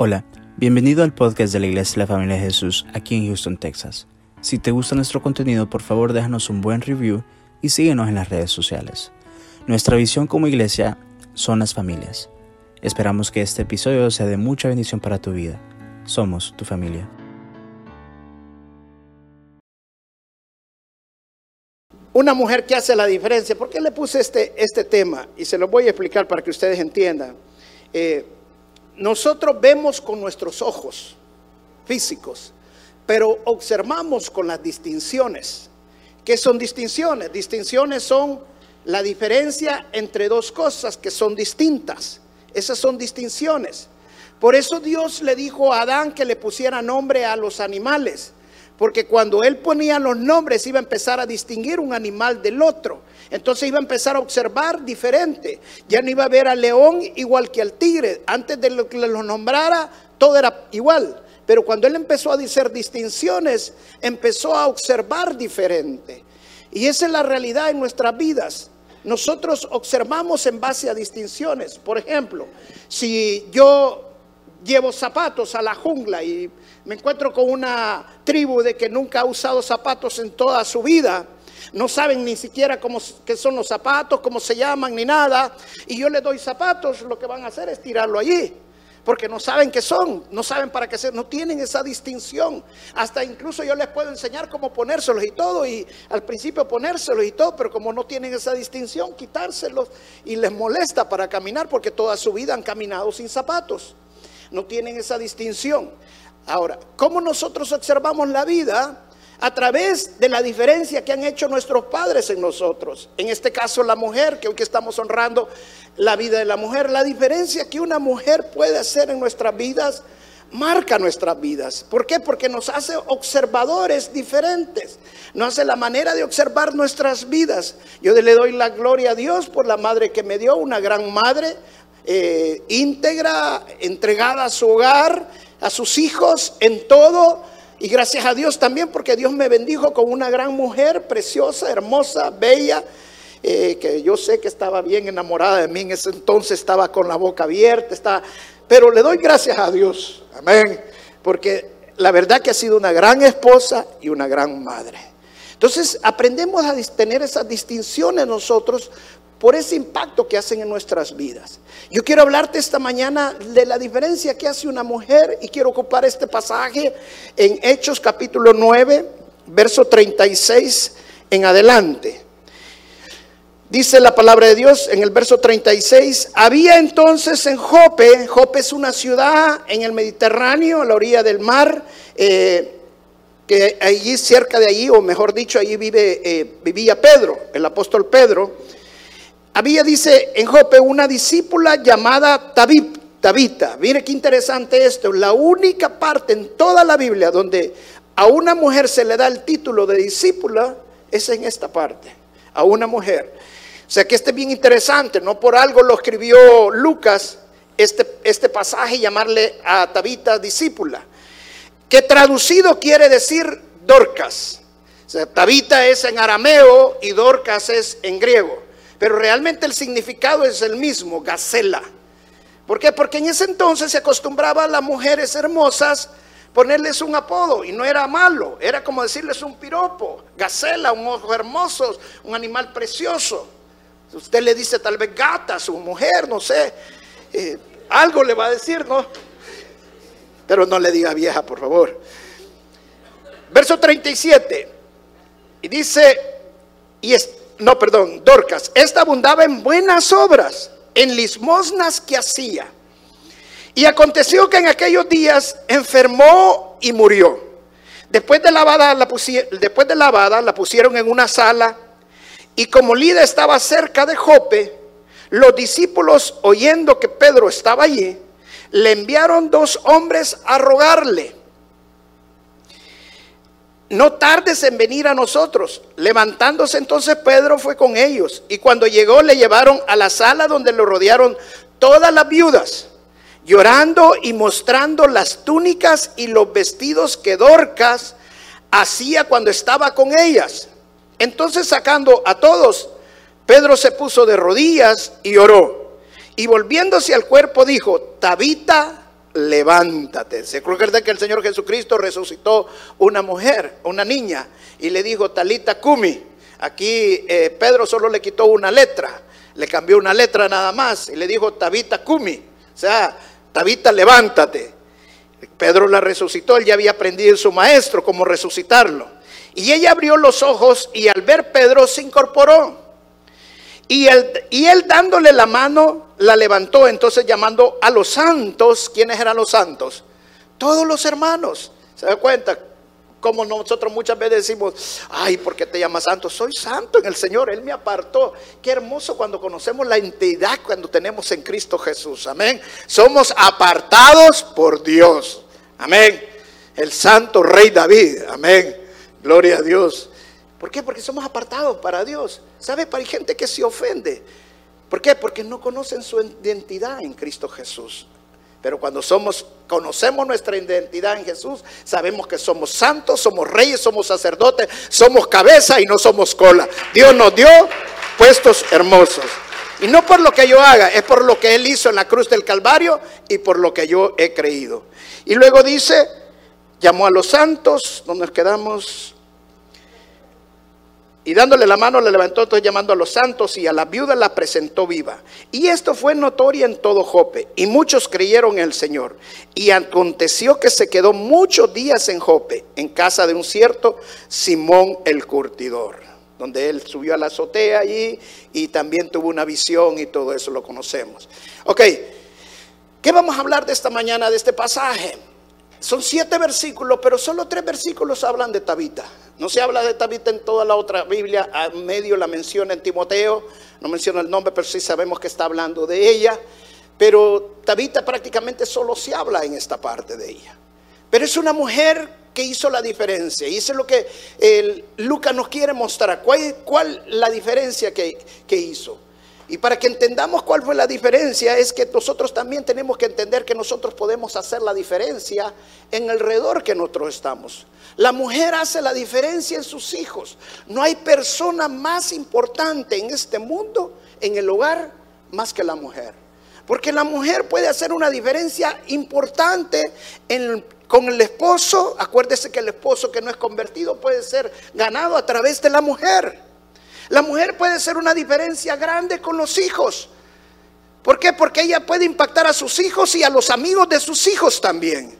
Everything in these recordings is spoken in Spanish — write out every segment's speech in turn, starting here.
Hola, bienvenido al podcast de la Iglesia de la Familia de Jesús aquí en Houston, Texas. Si te gusta nuestro contenido, por favor déjanos un buen review y síguenos en las redes sociales. Nuestra visión como iglesia son las familias. Esperamos que este episodio sea de mucha bendición para tu vida. Somos tu familia. Una mujer que hace la diferencia. ¿Por qué le puse este, este tema? Y se lo voy a explicar para que ustedes entiendan. Eh, nosotros vemos con nuestros ojos físicos, pero observamos con las distinciones. ¿Qué son distinciones? Distinciones son la diferencia entre dos cosas que son distintas. Esas son distinciones. Por eso Dios le dijo a Adán que le pusiera nombre a los animales. Porque cuando él ponía los nombres iba a empezar a distinguir un animal del otro. Entonces iba a empezar a observar diferente. Ya no iba a ver al león igual que al tigre. Antes de lo que lo nombrara, todo era igual. Pero cuando él empezó a hacer distinciones, empezó a observar diferente. Y esa es la realidad en nuestras vidas. Nosotros observamos en base a distinciones. Por ejemplo, si yo llevo zapatos a la jungla y me encuentro con una tribu de que nunca ha usado zapatos en toda su vida. No saben ni siquiera cómo qué son los zapatos, cómo se llaman, ni nada. Y yo les doy zapatos, lo que van a hacer es tirarlo allí. Porque no saben qué son, no saben para qué ser, no tienen esa distinción. Hasta incluso yo les puedo enseñar cómo ponérselos y todo, y al principio ponérselos y todo, pero como no tienen esa distinción, quitárselos y les molesta para caminar porque toda su vida han caminado sin zapatos. No tienen esa distinción. Ahora, ¿cómo nosotros observamos la vida? A través de la diferencia que han hecho nuestros padres en nosotros. En este caso la mujer, que hoy que estamos honrando la vida de la mujer, la diferencia que una mujer puede hacer en nuestras vidas marca nuestras vidas. ¿Por qué? Porque nos hace observadores diferentes. Nos hace la manera de observar nuestras vidas. Yo le doy la gloria a Dios por la madre que me dio, una gran madre, eh, íntegra, entregada a su hogar a sus hijos en todo. Y gracias a Dios también porque Dios me bendijo con una gran mujer preciosa, hermosa, bella, eh, que yo sé que estaba bien enamorada de mí en ese entonces, estaba con la boca abierta, estaba, pero le doy gracias a Dios, amén, porque la verdad que ha sido una gran esposa y una gran madre. Entonces aprendemos a tener esas distinciones nosotros por ese impacto que hacen en nuestras vidas. Yo quiero hablarte esta mañana de la diferencia que hace una mujer y quiero ocupar este pasaje en Hechos capítulo 9, verso 36 en adelante. Dice la palabra de Dios en el verso 36, había entonces en Jope, Jope es una ciudad en el Mediterráneo, a la orilla del mar, eh, que allí cerca de allí, o mejor dicho, allí vive, eh, vivía Pedro, el apóstol Pedro. Había, dice en Jope, una discípula llamada Tabita. Mire qué interesante esto. La única parte en toda la Biblia donde a una mujer se le da el título de discípula es en esta parte. A una mujer. O sea que este es bien interesante. No por algo lo escribió Lucas, este, este pasaje, llamarle a Tabita discípula. Que traducido quiere decir Dorcas. O sea, Tabita es en arameo y Dorcas es en griego. Pero realmente el significado es el mismo, gacela. ¿Por qué? Porque en ese entonces se acostumbraba a las mujeres hermosas ponerles un apodo y no era malo, era como decirles un piropo, gacela, un ojo hermoso, un animal precioso. Usted le dice tal vez gata a su mujer, no sé, eh, algo le va a decir, ¿no? Pero no le diga vieja, por favor. Verso 37. Y dice, y, es, no, perdón, Dorcas, esta abundaba en buenas obras, en limosnas que hacía. Y aconteció que en aquellos días enfermó y murió. Después de lavada la, después de lavada, la pusieron en una sala y como Lida estaba cerca de Jope, los discípulos, oyendo que Pedro estaba allí, le enviaron dos hombres a rogarle no tardes en venir a nosotros. Levantándose entonces Pedro fue con ellos y cuando llegó le llevaron a la sala donde lo rodearon todas las viudas, llorando y mostrando las túnicas y los vestidos que Dorcas hacía cuando estaba con ellas. Entonces sacando a todos, Pedro se puso de rodillas y oró. Y volviéndose al cuerpo dijo, Tabita, levántate. Se acuerda que el Señor Jesucristo resucitó una mujer, una niña, y le dijo, Talita Kumi. Aquí eh, Pedro solo le quitó una letra, le cambió una letra nada más, y le dijo, Tabita Kumi. O sea, Tabita, levántate. Pedro la resucitó, él ya había aprendido su maestro cómo resucitarlo. Y ella abrió los ojos y al ver Pedro se incorporó. Y él, y él dándole la mano, la levantó, entonces llamando a los santos. ¿Quiénes eran los santos? Todos los hermanos. ¿Se da cuenta? Como nosotros muchas veces decimos, ay, ¿por qué te llamas santo? Soy santo en el Señor, Él me apartó. Qué hermoso cuando conocemos la entidad cuando tenemos en Cristo Jesús. Amén. Somos apartados por Dios. Amén. El santo rey David. Amén. Gloria a Dios. ¿Por qué? Porque somos apartados para Dios. ¿Sabe? Hay gente que se ofende. ¿Por qué? Porque no conocen su identidad en Cristo Jesús. Pero cuando somos, conocemos nuestra identidad en Jesús, sabemos que somos santos, somos reyes, somos sacerdotes, somos cabeza y no somos cola. Dios nos dio puestos hermosos. Y no por lo que yo haga, es por lo que Él hizo en la cruz del Calvario y por lo que yo he creído. Y luego dice, llamó a los santos, donde nos quedamos, y dándole la mano le levantó, entonces llamando a los santos y a la viuda la presentó viva. Y esto fue notoria en todo Jope. Y muchos creyeron en el Señor. Y aconteció que se quedó muchos días en Jope, en casa de un cierto Simón el curtidor, donde él subió a la azotea allí y también tuvo una visión y todo eso lo conocemos. Ok, ¿qué vamos a hablar de esta mañana de este pasaje? Son siete versículos, pero solo tres versículos hablan de Tabita. No se habla de Tabita en toda la otra Biblia, a medio la menciona en Timoteo, no menciona el nombre, pero sí sabemos que está hablando de ella. Pero Tabita prácticamente solo se habla en esta parte de ella. Pero es una mujer que hizo la diferencia. Y eso es lo que Lucas nos quiere mostrar. ¿Cuál, cuál la diferencia que hizo? Y para que entendamos cuál fue la diferencia, es que nosotros también tenemos que entender que nosotros podemos hacer la diferencia en alrededor que nosotros estamos. La mujer hace la diferencia en sus hijos. No hay persona más importante en este mundo, en el hogar, más que la mujer. Porque la mujer puede hacer una diferencia importante con el esposo. Acuérdese que el esposo que no es convertido puede ser ganado a través de la mujer. La mujer puede ser una diferencia grande con los hijos. ¿Por qué? Porque ella puede impactar a sus hijos y a los amigos de sus hijos también.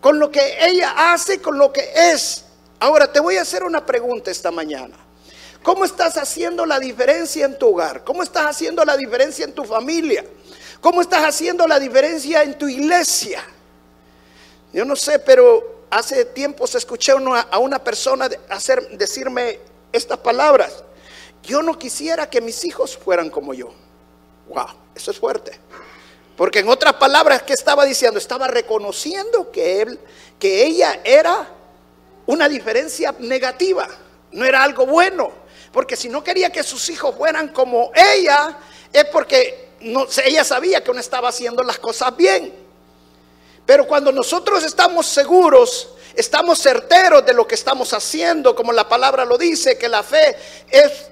Con lo que ella hace, con lo que es. Ahora te voy a hacer una pregunta esta mañana. ¿Cómo estás haciendo la diferencia en tu hogar? ¿Cómo estás haciendo la diferencia en tu familia? ¿Cómo estás haciendo la diferencia en tu iglesia? Yo no sé, pero hace tiempo se escuché a una persona hacer, decirme estas palabras. Yo no quisiera que mis hijos fueran como yo. Wow, eso es fuerte. Porque en otras palabras, ¿qué estaba diciendo? Estaba reconociendo que él, que ella era una diferencia negativa, no era algo bueno. Porque si no quería que sus hijos fueran como ella, es porque ella sabía que no estaba haciendo las cosas bien. Pero cuando nosotros estamos seguros, estamos certeros de lo que estamos haciendo, como la palabra lo dice, que la fe es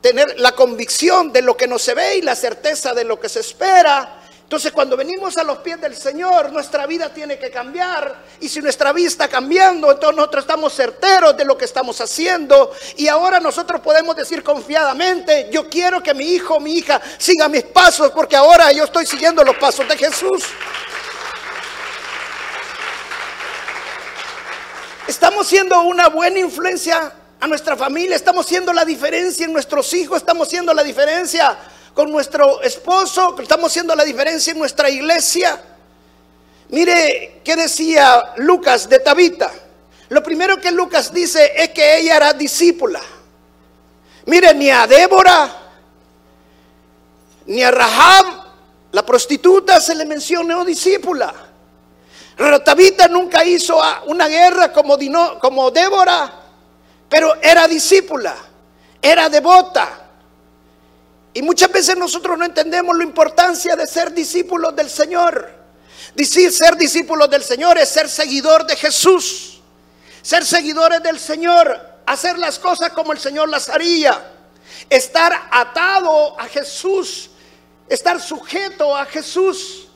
tener la convicción de lo que no se ve y la certeza de lo que se espera. Entonces cuando venimos a los pies del Señor, nuestra vida tiene que cambiar. Y si nuestra vida está cambiando, entonces nosotros estamos certeros de lo que estamos haciendo. Y ahora nosotros podemos decir confiadamente, yo quiero que mi hijo, mi hija siga mis pasos, porque ahora yo estoy siguiendo los pasos de Jesús. Estamos siendo una buena influencia a nuestra familia, estamos haciendo la diferencia en nuestros hijos, estamos haciendo la diferencia con nuestro esposo, estamos haciendo la diferencia en nuestra iglesia. Mire qué decía Lucas de Tabita. Lo primero que Lucas dice es que ella era discípula. Mire, ni a Débora, ni a Rahab, la prostituta, se le mencionó discípula. Pero Tabita nunca hizo una guerra como Débora pero era discípula, era devota. Y muchas veces nosotros no entendemos la importancia de ser discípulos del Señor. Decir ser discípulos del Señor es ser seguidor de Jesús. Ser seguidores del Señor, hacer las cosas como el Señor las haría. Estar atado a Jesús, estar sujeto a Jesús.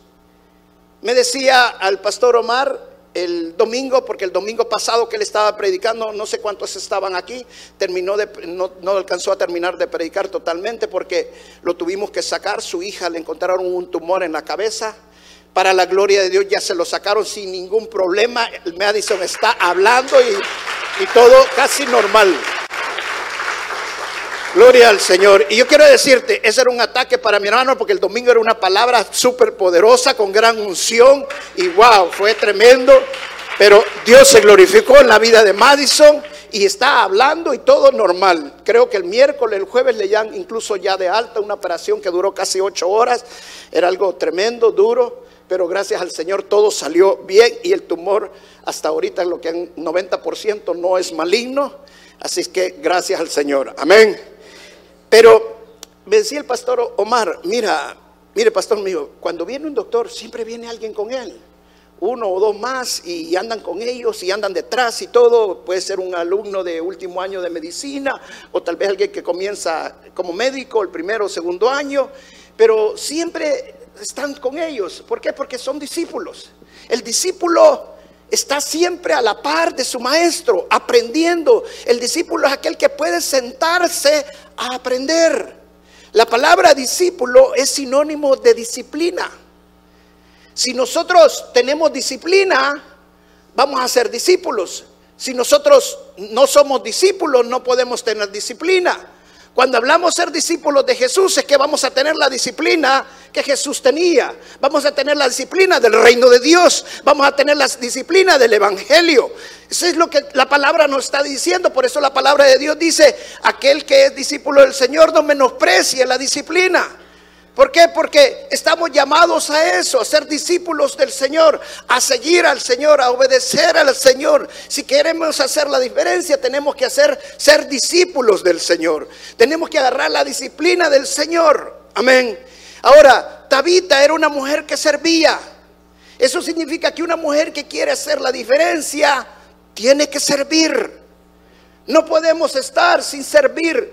Me decía al pastor Omar el domingo, porque el domingo pasado que él estaba predicando, no sé cuántos estaban aquí, terminó de, no, alcanzó a terminar de predicar totalmente porque lo tuvimos que sacar. Su hija le encontraron un tumor en la cabeza. Para la gloria de Dios ya se lo sacaron sin ningún problema. Madison está hablando y todo casi normal. Gloria al Señor. Y yo quiero decirte, ese era un ataque para mi hermano porque el domingo era una palabra súper poderosa, con gran unción. Y wow, fue tremendo. Pero Dios se glorificó en la vida de Madison y está hablando y todo normal. Creo que el miércoles, el jueves le dan incluso ya de alta una operación que duró casi ocho horas. Era algo tremendo, duro, pero gracias al Señor todo salió bien y el tumor hasta ahorita lo que en 90% no es maligno. Así que gracias al Señor. Amén. Pero me decía el pastor Omar, mira, mire pastor mío, cuando viene un doctor siempre viene alguien con él, uno o dos más y andan con ellos y andan detrás y todo, puede ser un alumno de último año de medicina o tal vez alguien que comienza como médico el primero o segundo año, pero siempre están con ellos. ¿Por qué? Porque son discípulos. El discípulo está siempre a la par de su maestro, aprendiendo. El discípulo es aquel que puede sentarse a aprender. La palabra discípulo es sinónimo de disciplina. Si nosotros tenemos disciplina, vamos a ser discípulos. Si nosotros no somos discípulos, no podemos tener disciplina. Cuando hablamos ser discípulos de Jesús es que vamos a tener la disciplina que Jesús tenía. Vamos a tener la disciplina del reino de Dios. Vamos a tener la disciplina del Evangelio. Eso es lo que la palabra nos está diciendo. Por eso la palabra de Dios dice, aquel que es discípulo del Señor no menosprecie la disciplina. ¿Por qué? Porque estamos llamados a eso, a ser discípulos del Señor, a seguir al Señor, a obedecer al Señor. Si queremos hacer la diferencia, tenemos que hacer ser discípulos del Señor. Tenemos que agarrar la disciplina del Señor. Amén. Ahora, Tabita era una mujer que servía. Eso significa que una mujer que quiere hacer la diferencia tiene que servir. No podemos estar sin servir.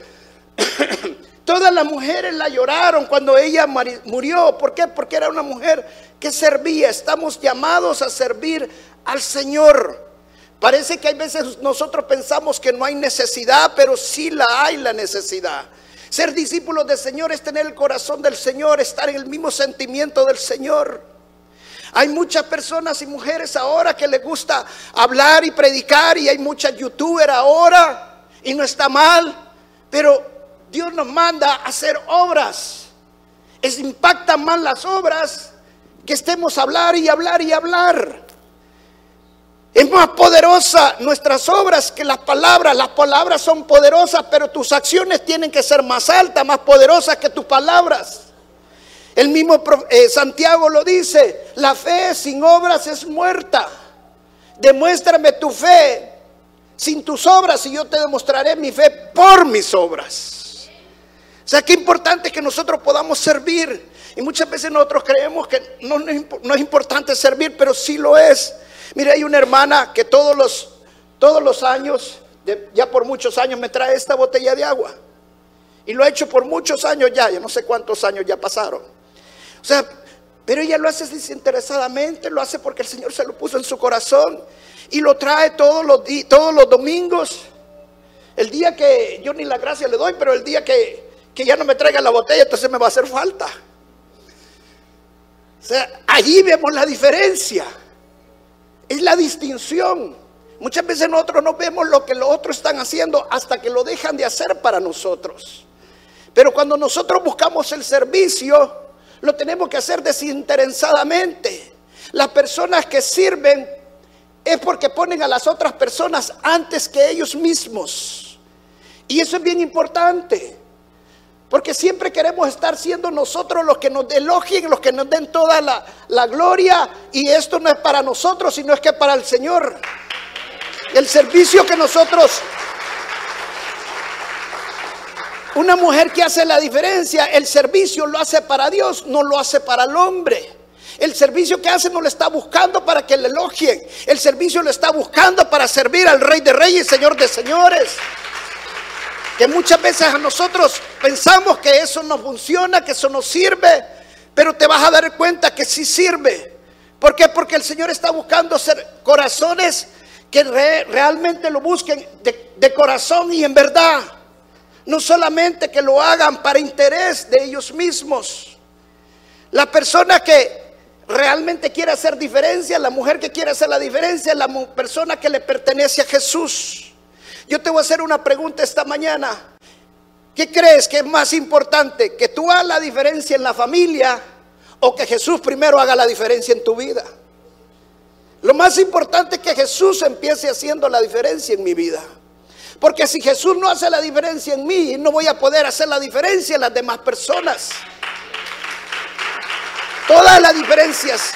Todas las mujeres la lloraron cuando ella murió. ¿Por qué? Porque era una mujer que servía. Estamos llamados a servir al Señor. Parece que hay veces nosotros pensamos que no hay necesidad, pero sí la hay la necesidad. Ser discípulos del Señor es tener el corazón del Señor, estar en el mismo sentimiento del Señor. Hay muchas personas y mujeres ahora que les gusta hablar y predicar y hay muchas youtubers ahora y no está mal, pero Dios nos manda a hacer obras. Es impactan más las obras que estemos a hablar y hablar y hablar. Es más poderosa nuestras obras que las palabras. Las palabras son poderosas, pero tus acciones tienen que ser más altas, más poderosas que tus palabras. El mismo eh, Santiago lo dice, la fe sin obras es muerta. Demuéstrame tu fe sin tus obras y yo te demostraré mi fe por mis obras. O sea, qué importante que nosotros podamos servir. Y muchas veces nosotros creemos que no, es importante servir, pero sí lo es. Mira, hay una hermana que todos los, todos los años, ya por muchos años, me trae esta botella de agua. Y lo ha hecho por muchos años ya, yo no sé cuántos años ya pasaron. O sea, pero ella lo hace desinteresadamente, lo hace porque el Señor se lo puso en su corazón y lo trae todos los, todos los domingos. El día que yo ni la gracia le doy, pero el día que, que ya no me traigan la botella, entonces me va a hacer falta. O sea, allí vemos la diferencia. Es la distinción. Muchas veces nosotros no vemos lo que los otros están haciendo hasta que lo dejan de hacer para nosotros. Pero cuando nosotros buscamos el servicio, lo tenemos que hacer desinteresadamente. Las personas que sirven es porque ponen a las otras personas antes que ellos mismos. Y eso es bien importante. Porque siempre queremos estar siendo nosotros los que nos elogien, los que nos den toda la, gloria. Y esto no es para nosotros, sino es que para el Señor. El servicio que nosotros... Una mujer que hace la diferencia, el servicio lo hace para Dios, no lo hace para el hombre. El servicio que hace no lo está buscando para que le elogien. El servicio lo está buscando para servir al Rey de Reyes Señor de Señores que muchas veces a nosotros pensamos que eso no funciona, que eso no sirve, pero te vas a dar cuenta que sí sirve. ¿Por qué? Porque el Señor está buscando ser corazones que realmente lo busquen de, de corazón y en verdad. No solamente que lo hagan para interés de ellos mismos. La persona que realmente quiere hacer diferencia, la mujer que quiere hacer la diferencia, la persona que le pertenece a Jesús. Yo te voy a hacer una pregunta esta mañana. ¿Qué crees que es más importante? ¿Que tú hagas la diferencia en la familia o que Jesús primero haga la diferencia en tu vida? Lo más importante es que Jesús empiece haciendo la diferencia en mi vida. Porque si Jesús no hace la diferencia en mí, no voy a poder hacer la diferencia en las demás personas. Todas las diferencias,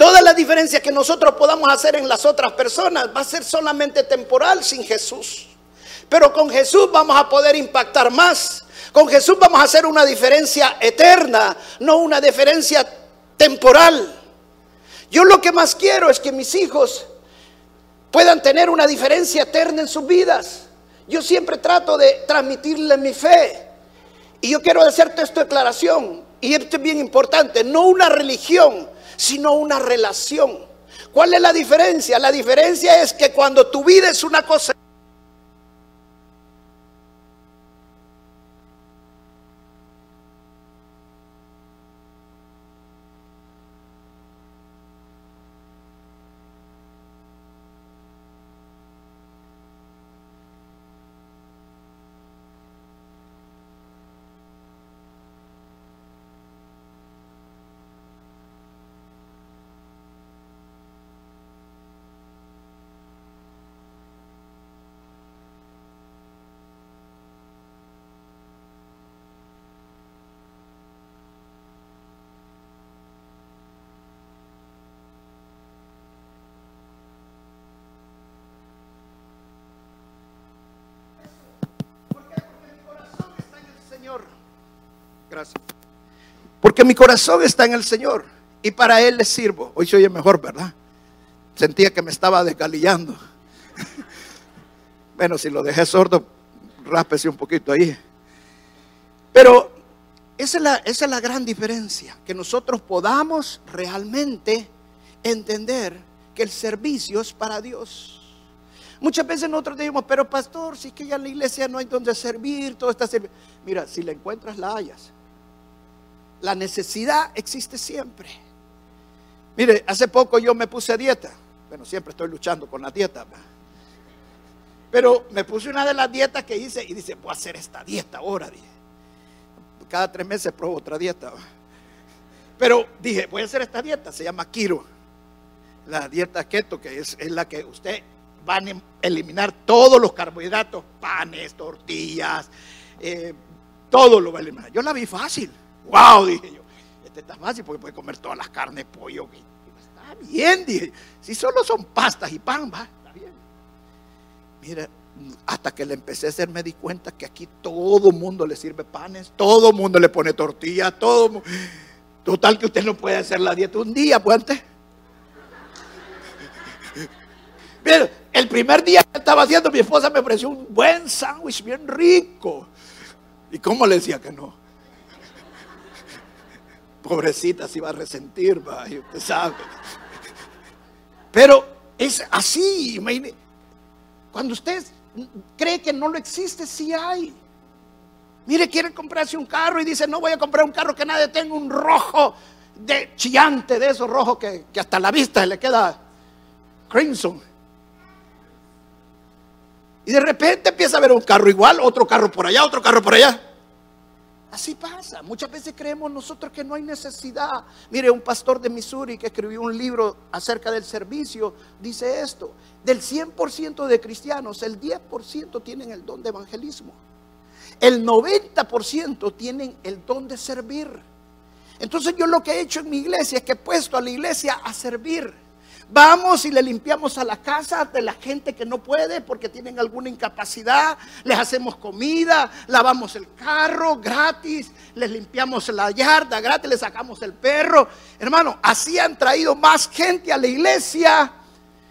todas las diferencias que nosotros podamos hacer en las otras personas va a ser solamente temporal sin Jesús. Pero con Jesús vamos a poder impactar más. Con Jesús vamos a hacer una diferencia eterna, no una diferencia temporal. Yo lo que más quiero es que mis hijos puedan tener una diferencia eterna en sus vidas. Yo siempre trato de transmitirles mi fe. Y yo quiero hacerte esta declaración. Y esto es bien importante, no una religión, sino una relación. ¿Cuál es la diferencia? La diferencia es que cuando tu vida es una cosa Gracias. Porque mi corazón está en el Señor y para Él le sirvo. Hoy se oye mejor, ¿verdad? Sentía que me estaba desgalillando. bueno, si lo dejé sordo, rápese un poquito ahí. Pero esa es, la, esa es la gran diferencia, que nosotros podamos realmente entender que el servicio es para Dios. Muchas veces nosotros decimos, pero pastor, si es que ya en la iglesia no hay donde servir, todo está servir. Mira, si la encuentras, la hayas. La necesidad existe siempre. Mire, hace poco yo me puse a dieta. Bueno, siempre estoy luchando con la dieta. Pero me puse una de las dietas que hice y dice, voy a hacer esta dieta ahora. Cada tres meses pruebo otra dieta. Pero dije, voy a hacer esta dieta, se llama Kiro. La dieta keto, que es, la que usted va a eliminar todos los carbohidratos, panes, tortillas, eh, todo lo va a eliminar. Yo la vi fácil. Wow, dije yo. Este está fácil porque puede comer todas las carnes, pollo. Está bien, dije. Si solo son pastas y pan, va, está bien. Mira, hasta que le empecé a hacer me di cuenta que aquí todo mundo le sirve panes, todo mundo le pone tortilla, todo Total que usted no puede hacer la dieta un día, puente. Mira, el primer día que estaba haciendo, mi esposa me ofreció un buen sándwich bien rico. ¿Y cómo le decía que no? Pobrecita se iba a resentir, va, usted sabe. Pero es así, cuando usted cree que no lo existe, sí hay. Mire, quiere comprarse un carro y dice, no voy a comprar un carro que nadie tenga un rojo de chillante, de esos rojos que, que hasta la vista le queda crimson. Y de repente empieza a ver un carro igual, otro carro por allá, otro carro por allá. Así pasa. Muchas veces creemos nosotros que no hay necesidad. Mire, un pastor de Missouri que escribió un libro acerca del servicio dice esto. Del 100% de cristianos, el 10% tienen el don de evangelismo. El 90% tienen el don de servir. Entonces yo lo que he hecho en mi iglesia es que he puesto a la iglesia a servir. Vamos y le limpiamos a la casa de la gente que no puede porque tienen alguna incapacidad. Les hacemos comida, lavamos el carro gratis, les limpiamos la yarda gratis, les sacamos el perro. Hermano, así han traído más gente a la iglesia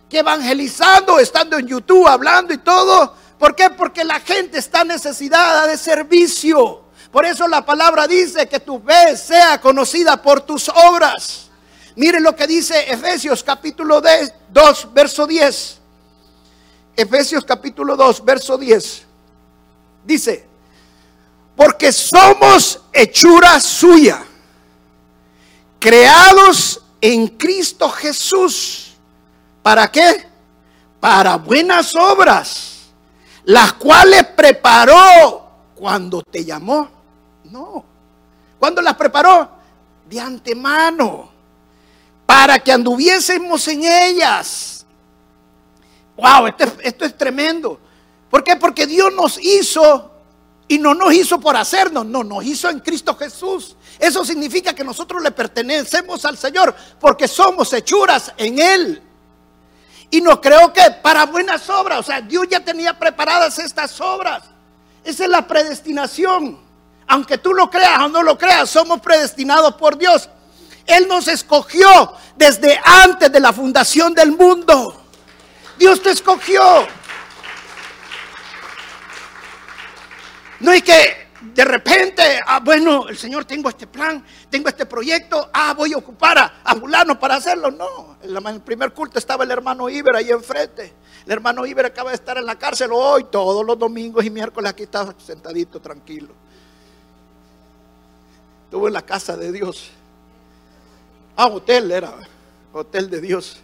que evangelizando, estando en YouTube, hablando y todo. ¿Por qué? Porque la gente está necesitada de servicio. Por eso la palabra dice que tu fe sea conocida por tus obras. Miren lo que dice Efesios capítulo 2, verso 10. Efesios capítulo 2, verso 10. Dice, porque somos hechura suya, creados en Cristo Jesús. ¿Para qué? Para buenas obras, las cuales preparó cuando te llamó. No. ¿Cuándo las preparó? De antemano. Para que anduviésemos en ellas. Wow, esto, esto es tremendo. ¿Por qué? Porque Dios nos hizo y no nos hizo por hacernos, no, nos hizo en Cristo Jesús. Eso significa que nosotros le pertenecemos al Señor porque somos hechuras en Él. Y nos creo que para buenas obras, o sea, Dios ya tenía preparadas estas obras. Esa es la predestinación. Aunque tú lo creas o no lo creas, somos predestinados por Dios. Él nos escogió desde antes de la fundación del mundo. Dios te escogió. No es que de repente, ah, bueno, el Señor tengo este plan, tengo este proyecto, ah, voy a ocupar a, a para hacerlo. No, en el primer culto estaba el hermano Iber ahí enfrente. El hermano Iber acaba de estar en la cárcel hoy, todos los domingos y miércoles aquí está sentadito, tranquilo. Estuvo en la casa de Dios. Ah, hotel era, hotel de Dios.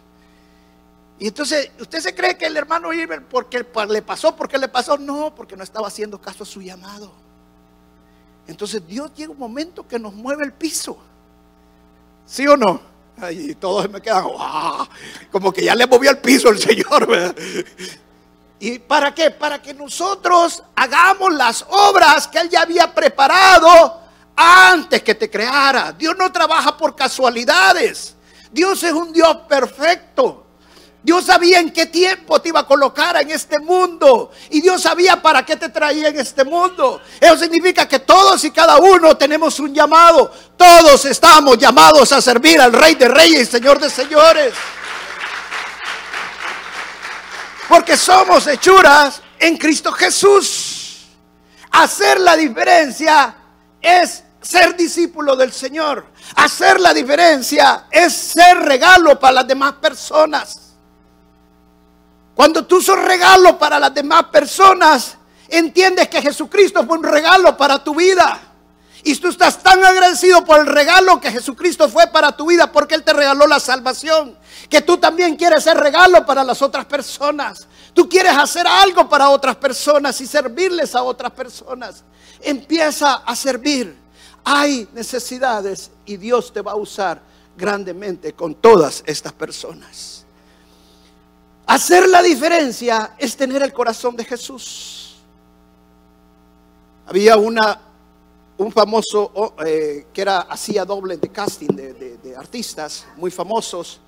Y entonces, ¿usted se cree que el hermano Iber, porque le pasó, porque le pasó? No, porque no estaba haciendo caso a su llamado. Entonces Dios llega un momento que nos mueve el piso. ¿Sí o no? Y todos me quedan, como que ya le movió el piso el Señor. ¿Y para qué? Para que nosotros hagamos las obras que Él ya había preparado antes que te creara. Dios no trabaja por casualidades. Dios es un Dios perfecto. Dios sabía en qué tiempo te iba a colocar en este mundo. Y Dios sabía para qué te traía en este mundo. Eso significa que todos y cada uno tenemos un llamado. Todos estamos llamados a servir al Rey de Reyes y Señor de Señores. Porque somos hechuras en Cristo Jesús. Hacer la diferencia es ser discípulo del Señor. Hacer la diferencia es ser regalo para las demás personas. Cuando tú sos regalo para las demás personas, entiendes que Jesucristo fue un regalo para tu vida. Y tú estás tan agradecido por el regalo que Jesucristo fue para tu vida porque Él te regaló la salvación. Que tú también quieres ser regalo para las otras personas. Tú quieres hacer algo para otras personas y servirles a otras personas. Empieza a servir. Hay necesidades y Dios te va a usar grandemente con todas estas personas. Hacer la diferencia es tener el corazón de Jesús. Había una, un famoso eh, que era, hacía doble de casting de, artistas muy famosos.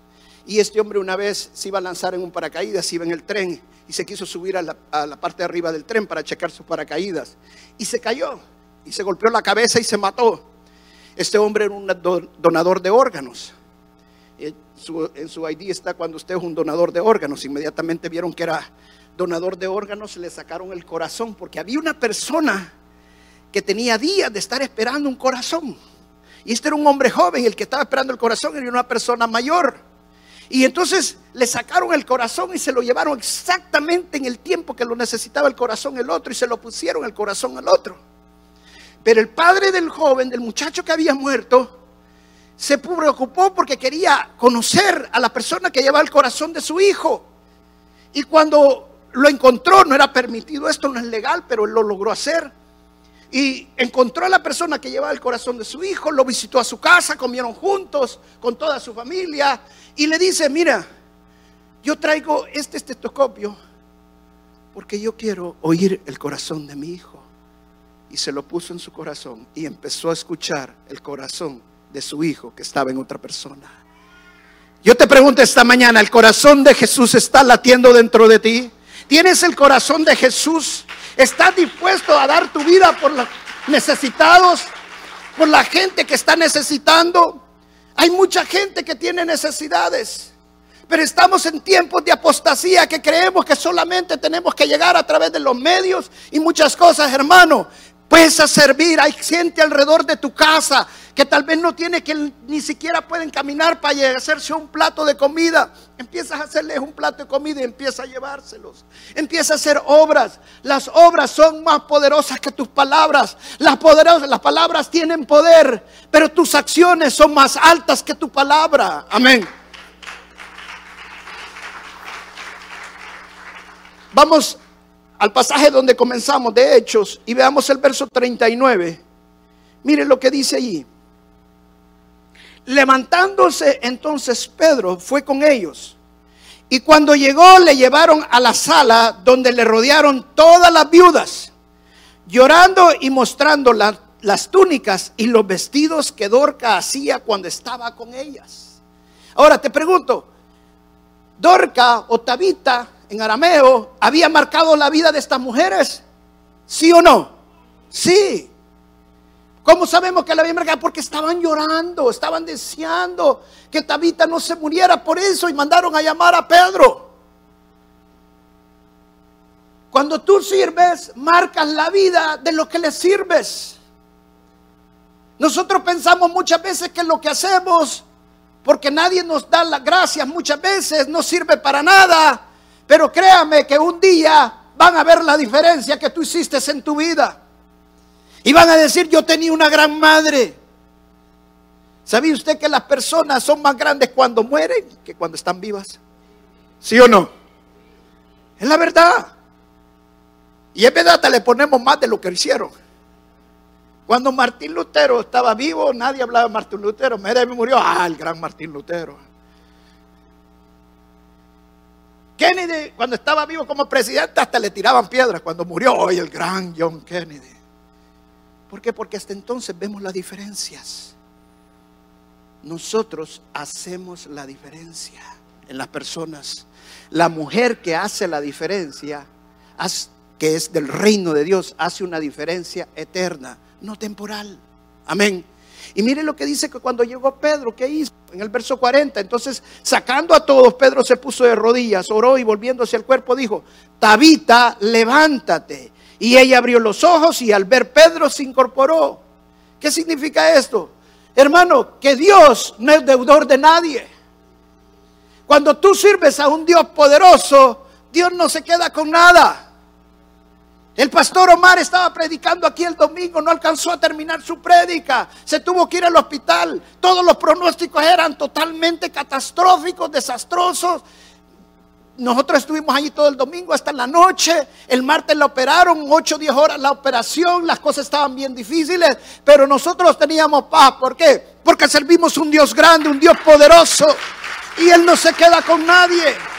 Y este hombre una vez se iba a lanzar en un paracaídas, iba en el tren y se quiso subir a la, a la parte de arriba del tren para checar sus paracaídas. Y se cayó y se golpeó la cabeza y se mató. Este hombre era un donador de órganos en su ID está cuando usted es un donador de órganos. Inmediatamente vieron que era donador de órganos, le sacaron el corazón, porque había una persona que tenía días de estar esperando un corazón. Y este era un hombre joven, el que estaba esperando el corazón era una persona mayor. Y entonces le sacaron el corazón y se lo llevaron exactamente en el tiempo que lo necesitaba el corazón el otro y se lo pusieron el corazón al otro. Pero el padre del joven, del muchacho que había muerto, se preocupó porque quería conocer a la persona que llevaba el corazón de su hijo. Y cuando lo encontró, no era permitido, esto no es legal, pero él lo logró hacer. Y encontró a la persona que llevaba el corazón de su hijo, lo visitó a su casa, comieron juntos con toda su familia y le dice, mira, yo traigo este estetoscopio porque yo quiero oír el corazón de mi hijo. Y se lo puso en su corazón y empezó a escuchar el corazón de su hijo que estaba en otra persona. Yo te pregunto esta mañana, ¿el corazón de Jesús está latiendo dentro de ti? ¿Tienes el corazón de Jesús? ¿Estás dispuesto a dar tu vida por los necesitados? ¿Por la gente que está necesitando? Hay mucha gente que tiene necesidades. Pero estamos en tiempos de apostasía que creemos que solamente tenemos que llegar a través de los medios y muchas cosas, hermano. Puedes a servir, hay gente alrededor de tu casa que tal vez no tiene que ni siquiera pueden caminar para hacerse un plato de comida. Empiezas a hacerles un plato de comida y empieza a llevárselos. Empieza a hacer obras. Las obras son más poderosas que tus palabras. Las, poderosas, las palabras tienen poder, pero tus acciones son más altas que tu palabra. Amén. Vamos al pasaje donde comenzamos de Hechos y veamos el verso 39. Miren lo que dice allí. Levantándose entonces Pedro fue con ellos. Y cuando llegó le llevaron a la sala donde le rodearon todas las viudas, llorando y mostrando las túnicas y los vestidos que Dorca hacía cuando estaba con ellas. Ahora te pregunto, Dorca o Tabita en arameo había marcado la vida de estas mujeres? ¿Sí o no? Sí. ¿Cómo sabemos que la había marcado? Porque estaban llorando, estaban deseando que Tabita no se muriera por eso y mandaron a llamar a Pedro. Cuando tú sirves, marcas la vida de lo que le sirves. Nosotros pensamos muchas veces que lo que hacemos, porque nadie nos da las gracias, muchas veces no sirve para nada. Pero créame que un día van a ver la diferencia que tú hiciste en tu vida. Y van a decir, yo tenía una gran madre. ¿Sabía usted que las personas son más grandes cuando mueren que cuando están vivas? ¿Sí o no? Es la verdad. Y es verdad, te le ponemos más de lo que hicieron. Cuando Martín Lutero estaba vivo, nadie hablaba de Martín Lutero. Me murió. Ah, el gran Martín Lutero. Kennedy, cuando estaba vivo como presidente, hasta le tiraban piedras. Cuando murió, hoy el gran John Kennedy. ¿Por qué? Porque hasta entonces vemos las diferencias. Nosotros hacemos la diferencia en las personas. La mujer que hace la diferencia, que es del reino de Dios, hace una diferencia eterna, no temporal. Amén. Y mire lo que dice que cuando llegó Pedro, ¿qué hizo? En el verso 40, entonces sacando a todos, Pedro se puso de rodillas, oró y volviéndose al cuerpo dijo, Tabita, levántate. Y ella abrió los ojos y al ver Pedro se incorporó. ¿Qué significa esto? Hermano, que Dios no es deudor de nadie. Cuando tú sirves a un Dios poderoso, Dios no se queda con nada. El pastor Omar estaba predicando aquí el domingo, no alcanzó a terminar su prédica, se tuvo que ir al hospital. Todos los pronósticos eran totalmente catastróficos, desastrosos. Nosotros estuvimos allí todo el domingo hasta la noche. El martes la operaron, 8 o 10 horas la operación. Las cosas estaban bien difíciles, pero nosotros teníamos paz. ¿Por qué? Porque servimos un Dios grande, un Dios poderoso. Y Él no se queda con nadie.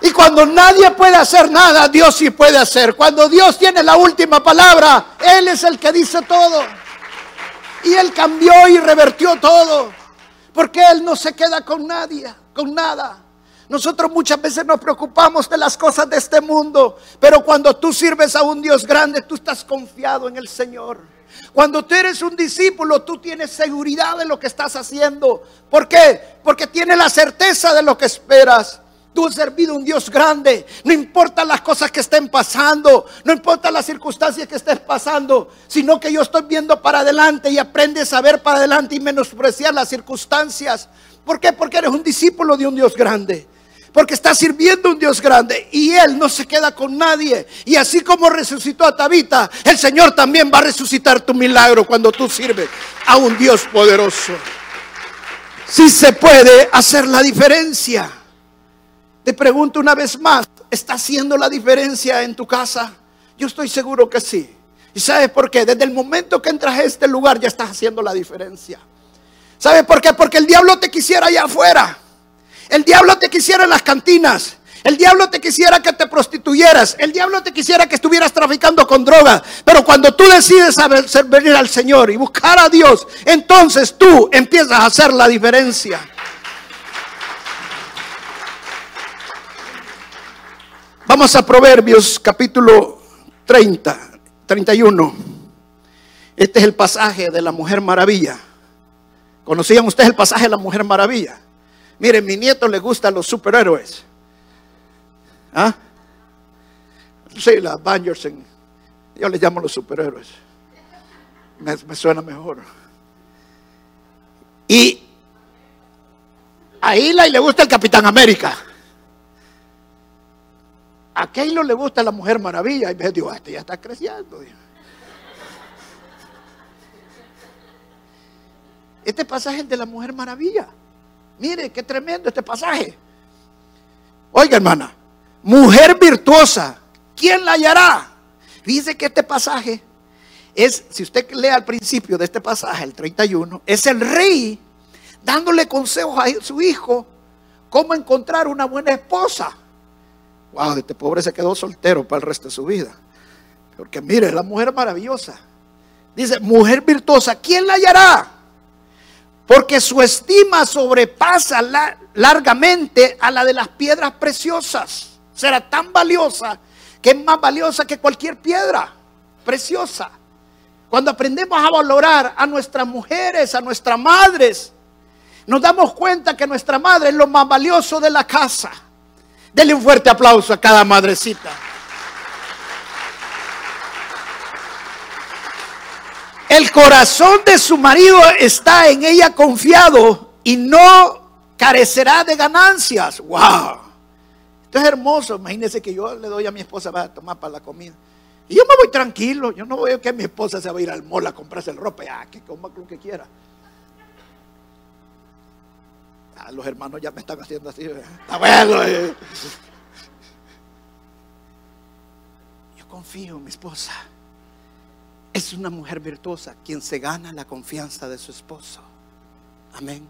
Y cuando nadie puede hacer nada, Dios sí puede hacer. Cuando Dios tiene la última palabra, Él es el que dice todo. Y Él cambió y revertió todo. Porque Él no se queda con nadie, con nada. Nosotros muchas veces nos preocupamos de las cosas de este mundo, pero cuando tú sirves a un Dios grande, tú estás confiado en el Señor. Cuando tú eres un discípulo, tú tienes seguridad de lo que estás haciendo. ¿Por qué? Porque tienes la certeza de lo que esperas. Tú has servido a un Dios grande. No importa las cosas que estén pasando. No importa las circunstancias que estés pasando. Sino que yo estoy viendo para adelante y aprendes a ver para adelante y menospreciar las circunstancias. ¿Por qué? Porque eres un discípulo de un Dios grande. Porque estás sirviendo a un Dios grande. Y Él no se queda con nadie. Y así como resucitó a Tabita, el Señor también va a resucitar tu milagro cuando tú sirves a un Dios poderoso. Si se puede hacer la diferencia. Te pregunto una vez más, ¿está haciendo la diferencia en tu casa? Yo estoy seguro que sí. ¿Y sabes por qué? Desde el momento que entras a este lugar ya estás haciendo la diferencia. ¿Sabes por qué? Porque el diablo te quisiera allá afuera. El diablo te quisiera en las cantinas. El diablo te quisiera que te prostituyeras. El diablo te quisiera que estuvieras traficando con droga. Pero cuando tú decides venir al Señor y buscar a Dios, entonces tú empiezas a hacer la diferencia. Vamos a Proverbios capítulo 30, 31. Este es el pasaje de la Mujer Maravilla. ¿Conocían ustedes el pasaje de la Mujer Maravilla? Miren, mi nieto le gustan los superhéroes. ¿Ah? Sí, la Avengers. Yo les llamo los superhéroes. Me, me suena mejor. Y a Eli le gusta el Capitán América. A Keilo le gusta la Mujer Maravilla. Y me digo, este ya está creciendo. Este pasaje es de la Mujer Maravilla. Mire, qué tremendo este pasaje. Oiga, hermana, mujer virtuosa, ¿quién la hallará? Dice que este pasaje es, si usted lee al principio de este pasaje, el 31, es el rey dándole consejos a su hijo cómo encontrar una buena esposa. Wow, este pobre se quedó soltero para el resto de su vida. Porque mire, la mujer maravillosa. Dice, mujer virtuosa, ¿quién la hallará? Porque su estima sobrepasa largamente a la de las piedras preciosas. Será tan valiosa que es más valiosa que cualquier piedra preciosa. Cuando aprendemos a valorar a nuestras mujeres, a nuestras madres, nos damos cuenta que nuestra madre es lo más valioso de la casa. Denle un fuerte aplauso a cada madrecita. El corazón de su marido está en ella confiado y no carecerá de ganancias. ¡Wow! Esto es hermoso. Imagínense que yo le doy a mi esposa para tomar para la comida. Y yo me voy tranquilo. Yo no a que mi esposa se va a ir al mall a comprarse el ropa. Ah, que coma lo que quiera. Ah, los hermanos ya me están haciendo así. Está bueno. Eh. Yo confío en mi esposa. Es una mujer virtuosa quien se gana la confianza de su esposo. Amén.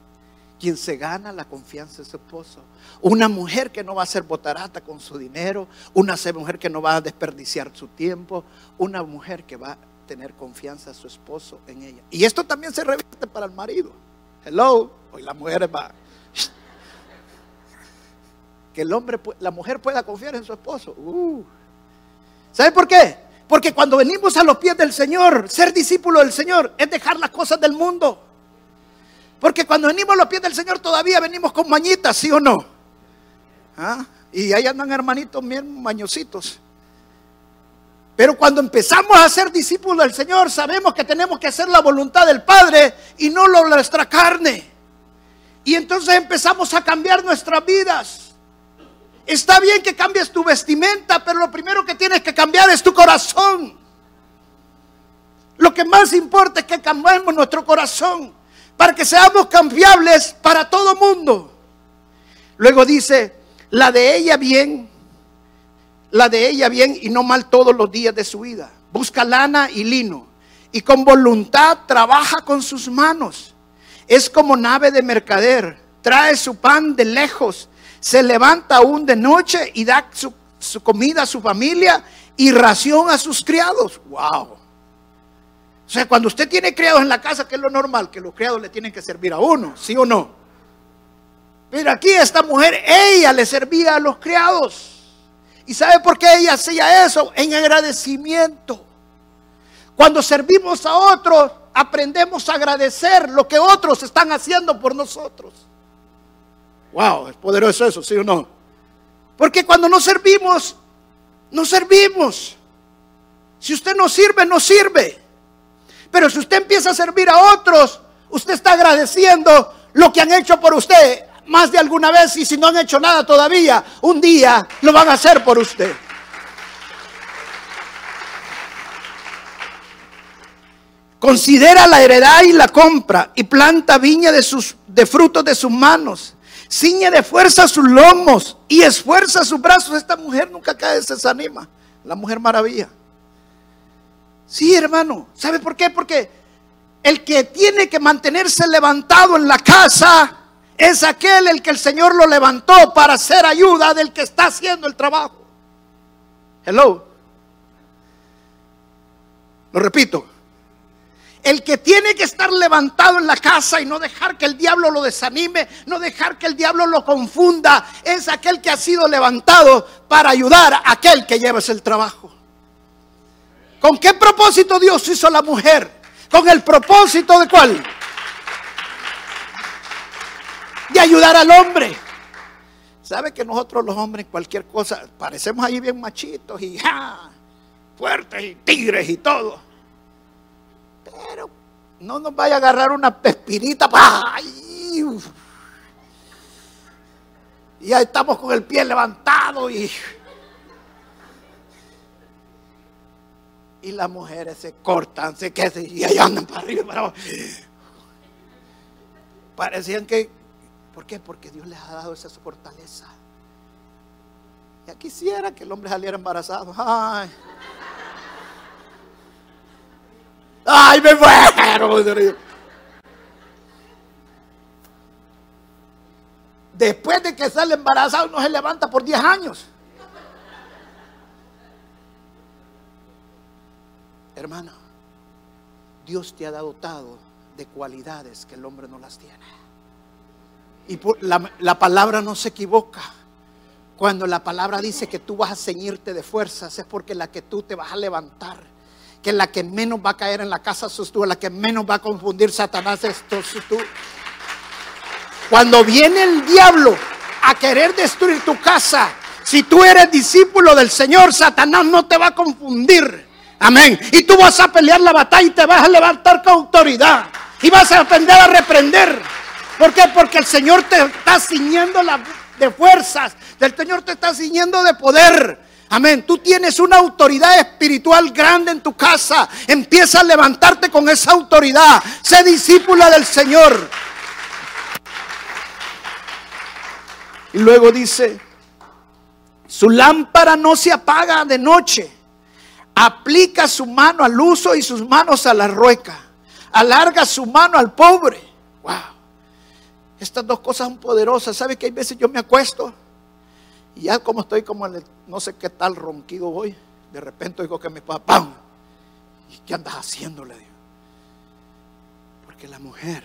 Quien se gana la confianza de su esposo. Una mujer que no va a ser botarata con su dinero. Una mujer que no va a desperdiciar su tiempo. Una mujer que va a tener confianza a su esposo en ella. Y esto también se revierte para el marido. Hello. Hoy la mujer va que el hombre, la mujer pueda confiar en su esposo. Uh. ¿Sabe por qué? Porque cuando venimos a los pies del Señor, ser discípulo del Señor es dejar las cosas del mundo. Porque cuando venimos a los pies del Señor todavía venimos con mañitas, ¿sí o no? ¿Ah? Y ahí andan hermanitos bien mañositos. Pero cuando empezamos a ser discípulos del Señor, sabemos que tenemos que hacer la voluntad del Padre y no nuestra carne. Y entonces empezamos a cambiar nuestras vidas. Está bien que cambies tu vestimenta, pero lo primero que tienes que cambiar es tu corazón. Lo que más importa es que cambiemos nuestro corazón para que seamos cambiables para todo mundo. Luego dice, la de ella bien, la de ella bien y no mal todos los días de su vida. Busca lana y lino y con voluntad trabaja con sus manos. Es como nave de mercader, trae su pan de lejos se levanta aún de noche y da su, comida a su familia y ración a sus criados. ¡Wow! O sea, cuando usted tiene criados en la casa, que es lo normal, que los criados le tienen que servir a uno, ¿sí o no? Pero aquí esta mujer, ella le servía a los criados. ¿Y sabe por qué ella hacía eso? En agradecimiento. Cuando servimos a otros, aprendemos a agradecer lo que otros están haciendo por nosotros. Wow, es poderoso eso, ¿sí o no? Porque cuando no servimos, no servimos. Si usted no sirve, no sirve. Pero si usted empieza a servir a otros, usted está agradeciendo lo que han hecho por usted más de alguna vez y si no han hecho nada todavía, un día lo van a hacer por usted. Considera la heredad y la compra y planta viña de sus de frutos de sus manos ciñe de fuerza sus lomos y esfuerza sus brazos. Esta mujer nunca cae, se desanima. La mujer maravilla. Sí, hermano. ¿Sabe por qué? Porque el que tiene que mantenerse levantado en la casa es aquel el que el Señor lo levantó para hacer ayuda del que está haciendo el trabajo. Hello. Lo repito. El que tiene que estar levantado en la casa y no dejar que el diablo lo desanime, no dejar que el diablo lo confunda, es aquel que ha sido levantado para ayudar a aquel que lleva el trabajo. ¿Con qué propósito Dios hizo a la mujer? Con el propósito de cuál? De ayudar al hombre. ¿Sabe que nosotros los hombres cualquier cosa parecemos ahí bien machitos y fuertes y tigres y todo. Pero no nos vaya a agarrar una pespirita. Y ya estamos con el pie levantado y... Y las mujeres se cortan, se quedan y ahí andan para arriba para abajo. Parecían que... ¿Por qué? Porque Dios les ha dado esa fortaleza. Ya quisiera que el hombre saliera embarazado. Ay. Ay, me muero. Después de que sale embarazado no se levanta por 10 años. Hermano, Dios te ha dotado de cualidades que el hombre no las tiene. Y la, la palabra no se equivoca. Cuando la palabra dice que tú vas a ceñirte de fuerzas, es porque la que tú te vas a levantar, que la que menos va a caer en la casa sos tú, la que menos va a confundir Satanás es tú. Cuando viene el diablo a querer destruir tu casa, si tú eres discípulo del Señor, Satanás no te va a confundir. Amén. Y tú vas a pelear la batalla y te vas a levantar con autoridad. Y vas a aprender a reprender. ¿Por qué? Porque el Señor te está ciñendo de fuerzas. El Señor te está ciñendo de poder. Amén. Tú tienes una autoridad espiritual grande en tu casa. Empieza a levantarte con esa autoridad. Sé discípula del Señor. Y luego dice, su lámpara no se apaga de noche. Aplica su mano al uso y sus manos a la rueca. Alarga su mano al pobre. Wow. Estas dos cosas son poderosas. ¿Sabe que hay veces yo me acuesto? Y ya como estoy como en el, no sé qué tal ronquido voy, de repente oigo que mi papá, ¿y qué andas haciéndole? Porque la mujer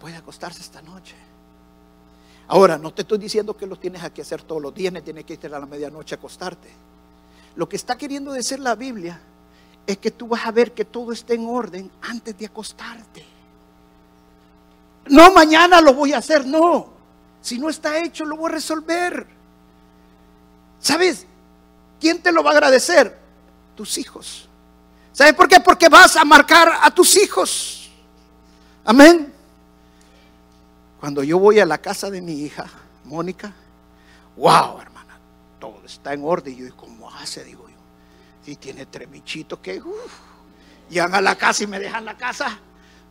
puede acostarse esta noche. Ahora, no te estoy diciendo que lo tienes que hacer todos los días, tienes que ir a la medianoche a acostarte. Lo que está queriendo decir la Biblia es que tú vas a ver que todo esté en orden antes de acostarte. No, mañana lo voy a hacer, no. Si no está hecho, lo voy a resolver. ¿Sabes? ¿Quién te lo va a agradecer? Tus hijos. ¿Sabes por qué? Porque vas a marcar a tus hijos. Amén. Cuando yo voy a la casa de mi hija, Mónica, wow, hermana, todo está en orden. Y yo, ¿cómo hace? Digo yo. Si tiene tres bichitos que llegan a la casa y me dejan la casa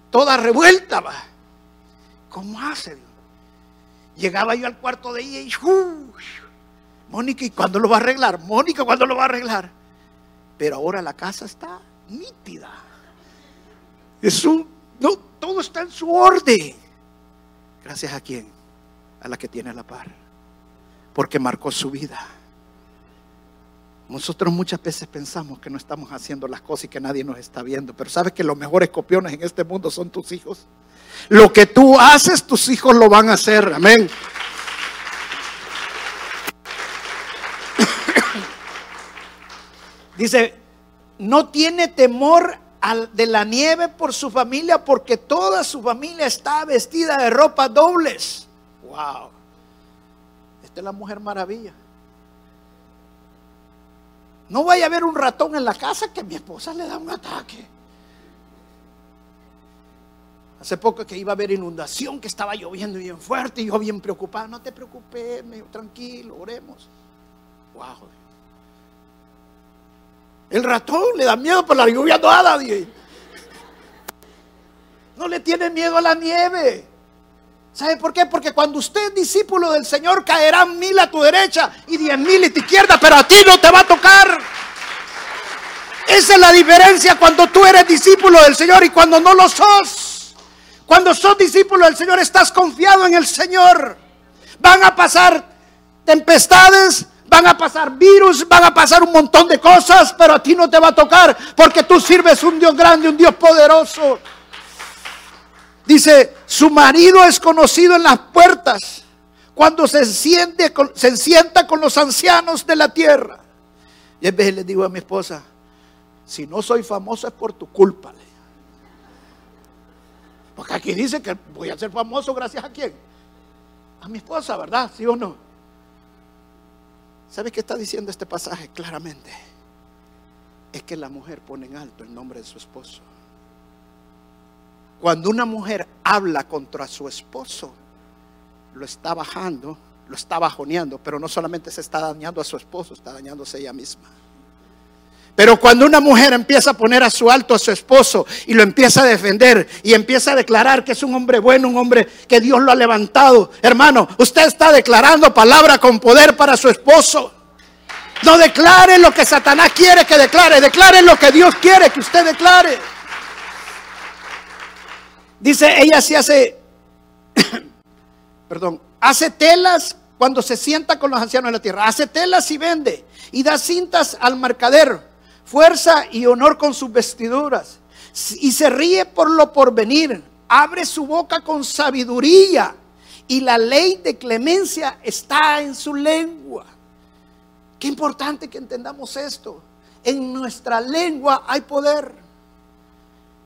toda revuelta, va. ¿Cómo hace? Llegaba yo al cuarto de ella y Mónica, ¿y cuándo lo va a arreglar? Mónica, ¿cuándo lo va a arreglar? Pero ahora la casa está nítida. Es un, no, todo está en su orden. Gracias a quién? A la que tiene la par. Porque marcó su vida. Nosotros muchas veces pensamos que no estamos haciendo las cosas y que nadie nos está viendo. Pero sabes que los mejores copiones en este mundo son tus hijos. Lo que tú haces, tus hijos lo van a hacer. Amén. Dice, no tiene temor de la nieve por su familia porque toda su familia está vestida de ropa dobles. Wow. Esta es la mujer maravilla. No vaya a haber un ratón en la casa que mi esposa le da un ataque. Hace poco que iba a haber inundación, que estaba lloviendo bien fuerte y yo bien preocupado. No te preocupes, tranquilo, oremos. Wow. El ratón le da miedo por la lluvia nadie. No le tiene miedo a la nieve. ¿Sabe por qué? Porque cuando usted es discípulo del Señor, caerán mil a tu derecha y diez mil a tu izquierda, pero a ti no te va a tocar. Esa es la diferencia cuando tú eres discípulo del Señor y cuando no lo sos. Cuando sos discípulo del Señor, estás confiado en el Señor. Van a pasar tempestades, van a pasar virus, van a pasar un montón de cosas, pero a ti no te va a tocar porque tú sirves un Dios grande, un Dios poderoso. Dice, su marido es conocido en las puertas cuando se, siente, se sienta con los ancianos de la tierra. Y a veces le digo a mi esposa, si no soy famoso es por tu culpa. Porque aquí dice que voy a ser famoso gracias a quién? A mi esposa, ¿verdad? ¿Sí o no? ¿Sabe qué está diciendo este pasaje claramente? es que la mujer pone en alto el nombre de su esposo. Cuando una mujer habla contra su esposo, lo está bajando, lo está bajoneando, pero no solamente se está dañando a su esposo, está dañándose ella misma. Pero cuando una mujer empieza a poner a su alto a su esposo y lo empieza a defender y empieza a declarar que es un hombre bueno, un hombre que Dios lo ha levantado, hermano, usted está declarando palabra con poder para su esposo. No declare lo que Satanás quiere que declare, declare lo que Dios quiere que usted declare. Dice, ella se hace, perdón, hace telas cuando se sienta con los ancianos de la tierra, hace telas y vende y da cintas al mercader, fuerza y honor con sus vestiduras y se ríe por lo porvenir, abre su boca con sabiduría y la ley de clemencia está en su lengua. Qué importante que entendamos esto. En nuestra lengua hay poder.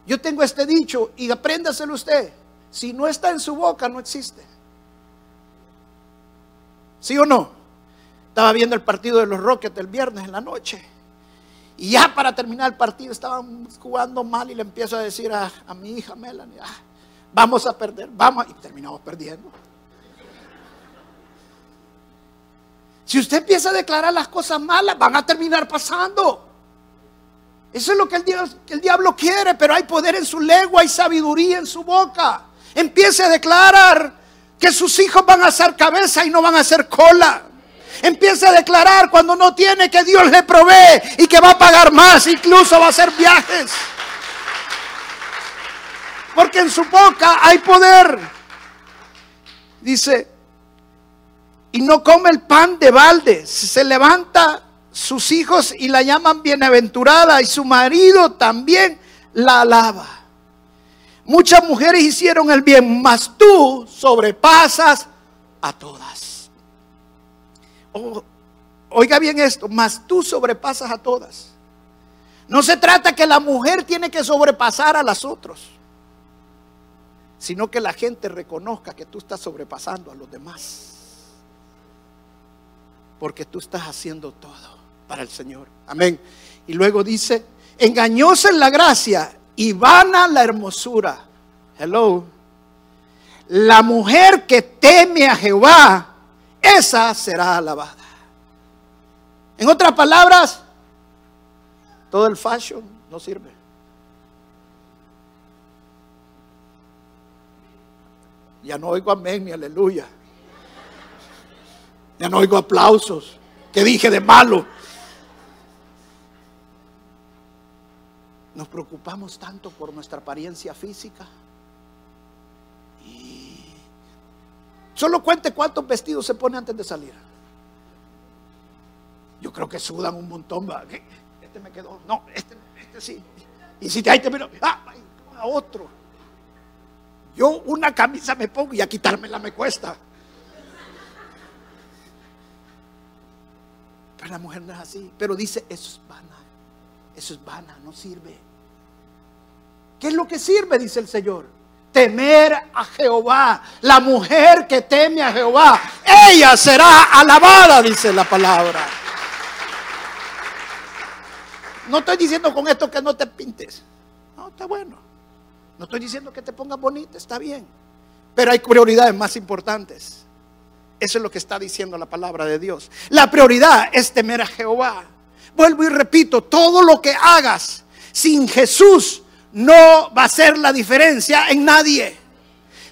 Yo tengo este dicho y apréndaselo usted. Si no está en su boca, no existe. ¿Sí o no? Estaba viendo el partido de los Rockets el viernes en la noche. Y ya para terminar el partido estaban jugando mal y le empiezo a decir a, mi hija Melanie, ah, vamos a perder, vamos. Y terminamos perdiendo. Si usted empieza a declarar las cosas malas, van a terminar pasando. Eso es lo que el, diablo, el diablo quiere, pero hay poder en su lengua, hay sabiduría en su boca. Empiece a declarar que sus hijos van a ser cabeza y no van a ser cola. Empiece a declarar cuando no tiene que Dios le provee y que va a pagar más, incluso va a hacer viajes. Porque en su boca hay poder. Dice, y no come el pan de balde, se levanta sus hijos y la llaman bienaventurada y su marido también la alaba. Muchas mujeres hicieron el bien, mas tú sobrepasas a todas. Oiga bien esto, mas tú sobrepasas a todas. No se trata que la mujer tiene que sobrepasar a las otras, sino que la gente reconozca que tú estás sobrepasando a los demás. Porque tú estás haciendo todo para el Señor. Amén. Y luego dice, engañosa en la gracia y vana la hermosura. Hello. La mujer que teme a Jehová, esa será alabada. En otras palabras, todo el fashion no sirve. Ya no oigo amén ni aleluya. Ya no oigo aplausos. ¿Qué dije de malo? Nos preocupamos tanto por nuestra apariencia física. Y solo cuente cuántos vestidos se pone antes de salir. Yo creo que sudan un montón. Este me quedó. No, este, este sí. Y si te ahí te miro, ah, a otro. Yo una camisa me pongo y a quitármela me cuesta. Pero la mujer no es así. Pero dice, eso es vana. Eso es vana, no sirve. ¿Qué es lo que sirve? Dice el Señor. Temer a Jehová. La mujer que teme a Jehová, ella será alabada, dice la palabra. No estoy diciendo con esto que no te pintes. No, está bueno. No estoy diciendo que te pongas bonita, está bien. Pero hay prioridades más importantes. Eso es lo que está diciendo la palabra de Dios. La prioridad es temer a Jehová. Vuelvo y repito, todo lo que hagas sin Jesús no va a ser la diferencia en nadie.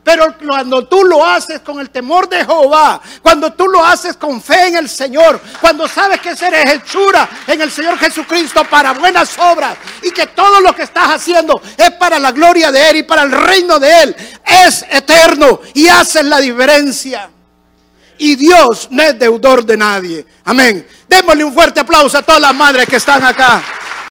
Pero cuando tú lo haces con el temor de Jehová, cuando tú lo haces con fe en el Señor, cuando sabes que eres hechura en el Señor Jesucristo para buenas obras y que todo lo que estás haciendo es para la gloria de Él y para el reino de Él, es eterno y haces la diferencia. Y Dios no es deudor de nadie. Amén. Démosle un fuerte aplauso a todas las madres que están acá.